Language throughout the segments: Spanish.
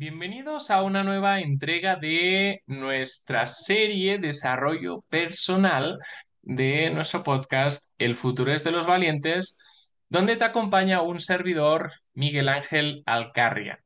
Bienvenidos a una nueva entrega de nuestra serie Desarrollo Personal de nuestro podcast El futuro es de los valientes, donde te acompaña un servidor, Miguel Ángel Alcarria.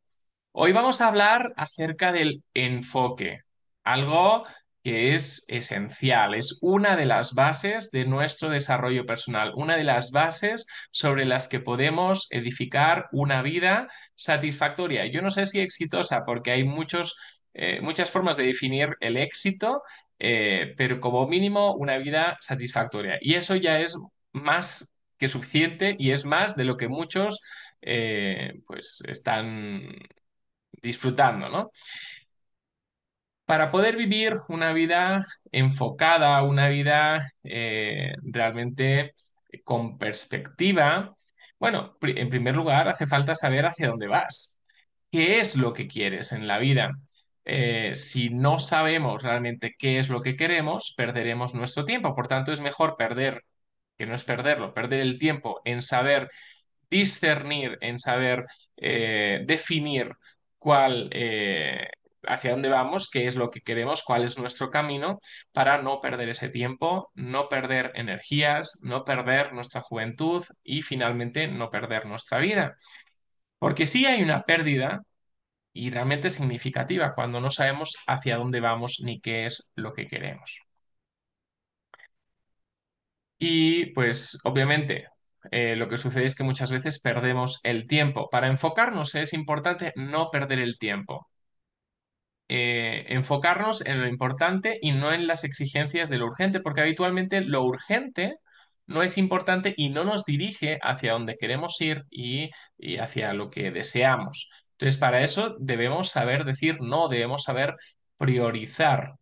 Hoy vamos a hablar acerca del enfoque, algo que es esencial, es una de las bases de nuestro desarrollo personal, una de las bases sobre las que podemos edificar una vida satisfactoria. Yo no sé si exitosa, porque hay muchos, eh, muchas formas de definir el éxito, eh, pero como mínimo una vida satisfactoria. Y eso ya es más que suficiente y es más de lo que muchos eh, pues están disfrutando, ¿no? Para poder vivir una vida enfocada, una vida eh, realmente con perspectiva, bueno, en primer lugar hace falta saber hacia dónde vas, qué es lo que quieres en la vida. Eh, si no sabemos realmente qué es lo que queremos, perderemos nuestro tiempo. Por tanto, es mejor perder, que no es perderlo, perder el tiempo en saber discernir, en saber eh, definir cuál, hacia dónde vamos, qué es lo que queremos, cuál es nuestro camino, para no perder ese tiempo, no perder energías, no perder nuestra juventud y finalmente no perder nuestra vida. Porque sí hay una pérdida y realmente significativa cuando no sabemos hacia dónde vamos ni qué es lo que queremos. Y pues obviamente eh, lo que sucede es que muchas veces perdemos el tiempo. Para enfocarnos es importante no perder el tiempo. Eh, enfocarnos en lo importante y no en las exigencias de lo urgente, porque habitualmente lo urgente no es importante y no nos dirige hacia donde queremos ir y, y hacia lo que deseamos. Entonces, para eso debemos saber decir no, debemos saber priorizar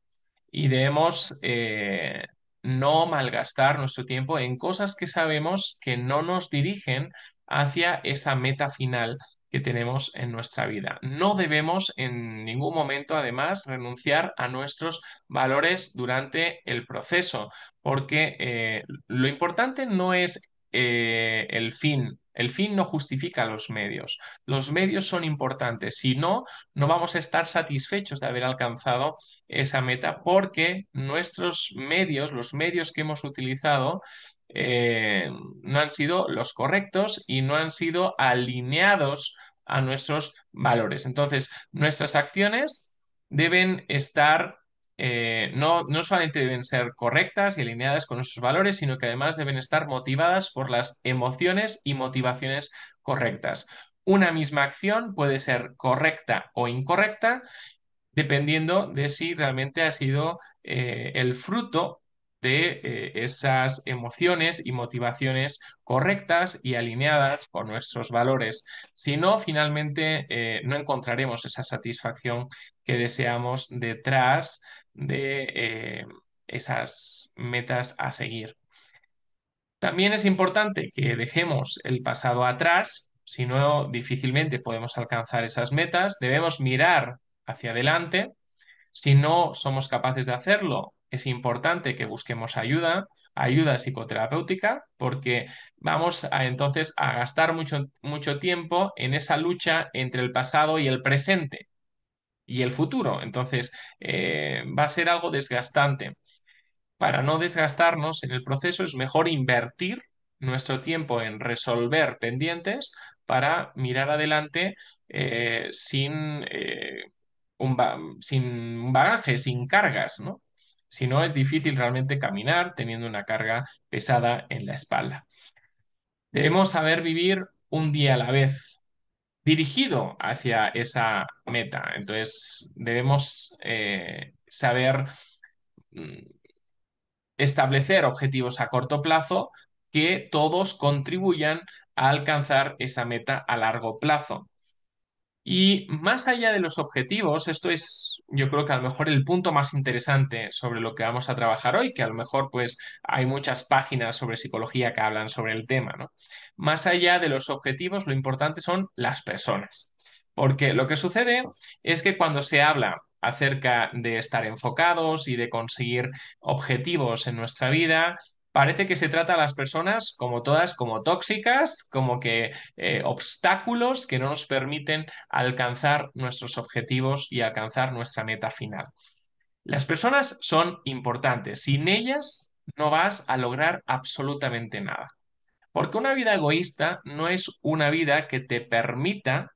y debemos eh, no malgastar nuestro tiempo en cosas que sabemos que no nos dirigen hacia esa meta final que tenemos en nuestra vida. No debemos en ningún momento, además, renunciar a nuestros valores durante el proceso, porque eh, lo importante no es eh, el fin. El fin no justifica los medios. Los medios son importantes. Si no, no vamos a estar satisfechos de haber alcanzado esa meta porque nuestros medios, los medios que hemos utilizado, eh, no han sido los correctos y no han sido alineados a nuestros valores. Entonces, nuestras acciones deben estar eh, no, no solamente deben ser correctas y alineadas con nuestros valores, sino que además deben estar motivadas por las emociones y motivaciones correctas. Una misma acción puede ser correcta o incorrecta dependiendo de si realmente ha sido eh, el fruto de eh, esas emociones y motivaciones correctas y alineadas con nuestros valores. Si no, finalmente no encontraremos esa satisfacción que deseamos detrás de eh, esas metas a seguir. También es importante que dejemos el pasado atrás, si no difícilmente podemos alcanzar esas metas, debemos mirar hacia adelante. Si no somos capaces de hacerlo, es importante que busquemos ayuda, ayuda psicoterapéutica, porque vamos a entonces a gastar mucho, mucho tiempo en esa lucha entre el pasado y el presente y el futuro. Entonces, eh, va a ser algo desgastante. Para no desgastarnos en el proceso es mejor invertir nuestro tiempo en resolver pendientes para mirar adelante eh, sin, eh, un sin bagaje, sin cargas, ¿no? Si no, es difícil realmente caminar teniendo una carga pesada en la espalda. Debemos saber vivir un día a la vez, dirigido hacia esa meta. Entonces, debemos eh, saber mm, establecer objetivos a corto plazo que todos contribuyan a alcanzar esa meta a largo plazo. Y más allá de los objetivos, esto es yo creo que a lo mejor el punto más interesante sobre lo que vamos a trabajar hoy, que a lo mejor pues hay muchas páginas sobre psicología que hablan sobre el tema, ¿no? Más allá de los objetivos, lo importante son las personas. Porque lo que sucede es que cuando se habla acerca de estar enfocados y de conseguir objetivos en nuestra vida, parece que se trata a las personas como todas, como tóxicas, como que eh, obstáculos que no nos permiten alcanzar nuestros objetivos y alcanzar nuestra meta final. Las personas son importantes. Sin ellas no vas a lograr absolutamente nada. Porque una vida egoísta no es una vida que te permita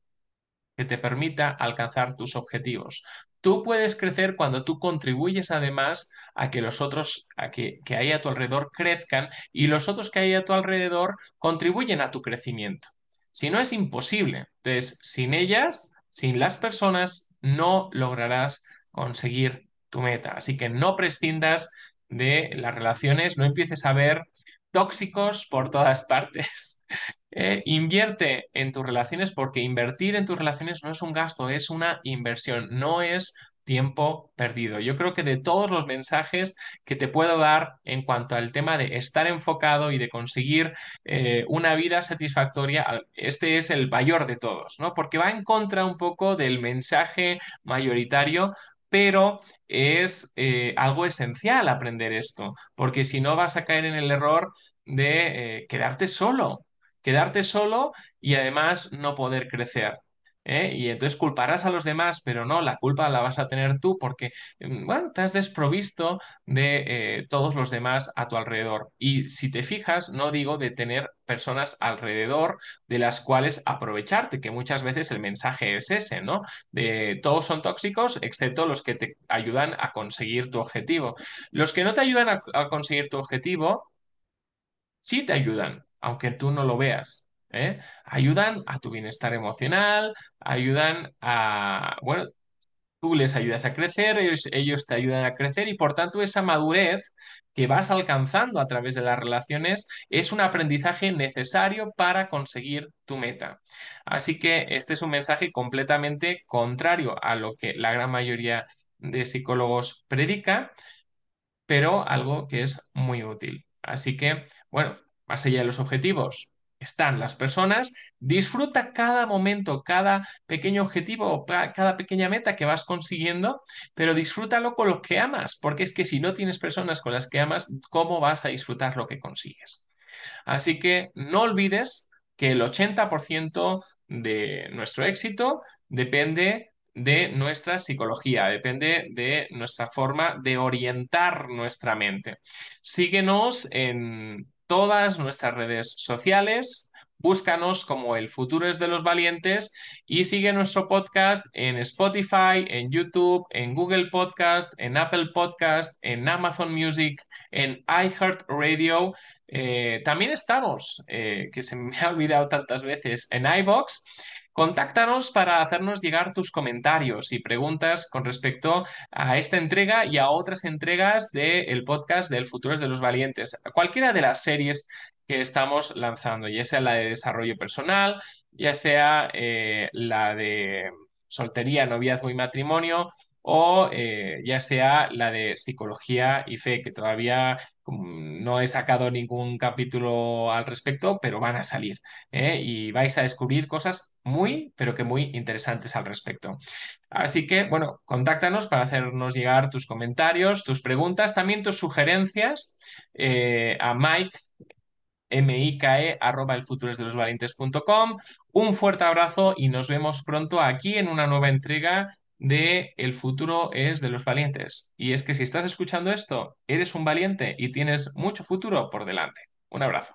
que te permita alcanzar tus objetivos. Tú puedes crecer cuando tú contribuyes además a que los otros a que, que hay a tu alrededor crezcan y los otros que hay a tu alrededor contribuyen a tu crecimiento. Si no es imposible. Entonces, sin ellas, sin las personas, no lograrás conseguir tu meta. Así que no prescindas de las relaciones, no empieces a ver tóxicos por todas partes. Eh, invierte en tus relaciones porque invertir en tus relaciones no es un gasto, es una inversión, no es tiempo perdido. Yo creo que de todos los mensajes que te puedo dar en cuanto al tema de estar enfocado y de conseguir eh, una vida satisfactoria, este es el mayor de todos, ¿no? Porque va en contra un poco del mensaje mayoritario pero es eh, algo esencial aprender esto, porque si no vas a caer en el error de eh, quedarte solo, quedarte solo y además no poder crecer. ¿Eh? Y entonces culparás a los demás, pero no, la culpa la vas a tener tú porque, mm, bueno, te has desprovisto de eh, todos los demás a tu alrededor. Y si te fijas, no digo de tener personas alrededor de las cuales aprovecharte, que muchas veces el mensaje es ese, ¿no? De todos son tóxicos, excepto los que te ayudan a conseguir tu objetivo. Los que no te ayudan a, a conseguir tu objetivo, sí te ayudan, aunque tú no lo veas. ¿Eh? Ayudan a tu bienestar emocional, ayudan a, bueno, tú les ayudas a crecer, ellos, ellos te ayudan a crecer y por tanto esa madurez que vas alcanzando a través de las relaciones es un aprendizaje necesario para conseguir tu meta. Así que este es un mensaje completamente contrario a lo que la gran mayoría de psicólogos predica, pero algo que es muy útil. Así que, bueno, más allá de los objetivos, están las personas, disfruta cada momento, cada pequeño objetivo, cada pequeña meta que vas consiguiendo, pero disfrútalo con lo que amas, porque es que si no tienes personas con las que amas, ¿cómo vas a disfrutar lo que consigues? Así que no olvides que el 80% de nuestro éxito depende de nuestra psicología, depende de nuestra forma de orientar nuestra mente. Síguenos en todas nuestras redes sociales, búscanos como El futuro es de los valientes y sigue nuestro podcast en Spotify, en YouTube, en Google Podcast, en Apple Podcast, en Amazon Music, en iHeartRadio. Eh, también estamos, eh, que se me ha olvidado tantas veces, en iBox Contáctanos para hacernos llegar tus comentarios y preguntas con respecto a esta entrega y a otras entregas del podcast del Futuros de los Valientes. Cualquiera de las series que estamos lanzando, ya sea la de desarrollo personal, ya sea eh, la de soltería, noviazgo y matrimonio, o eh, ya sea la de psicología y fe, que todavía mm, no he sacado ningún capítulo al respecto, pero van a salir ¿eh? y vais a descubrir cosas muy, pero que muy interesantes al respecto. Así que, bueno, contáctanos para hacernos llegar tus comentarios, tus preguntas, también tus sugerencias eh, a Mike mike arroba el Un fuerte abrazo y nos vemos pronto aquí en una nueva entrega de El futuro es de los valientes. Y es que si estás escuchando esto, eres un valiente y tienes mucho futuro por delante. Un abrazo.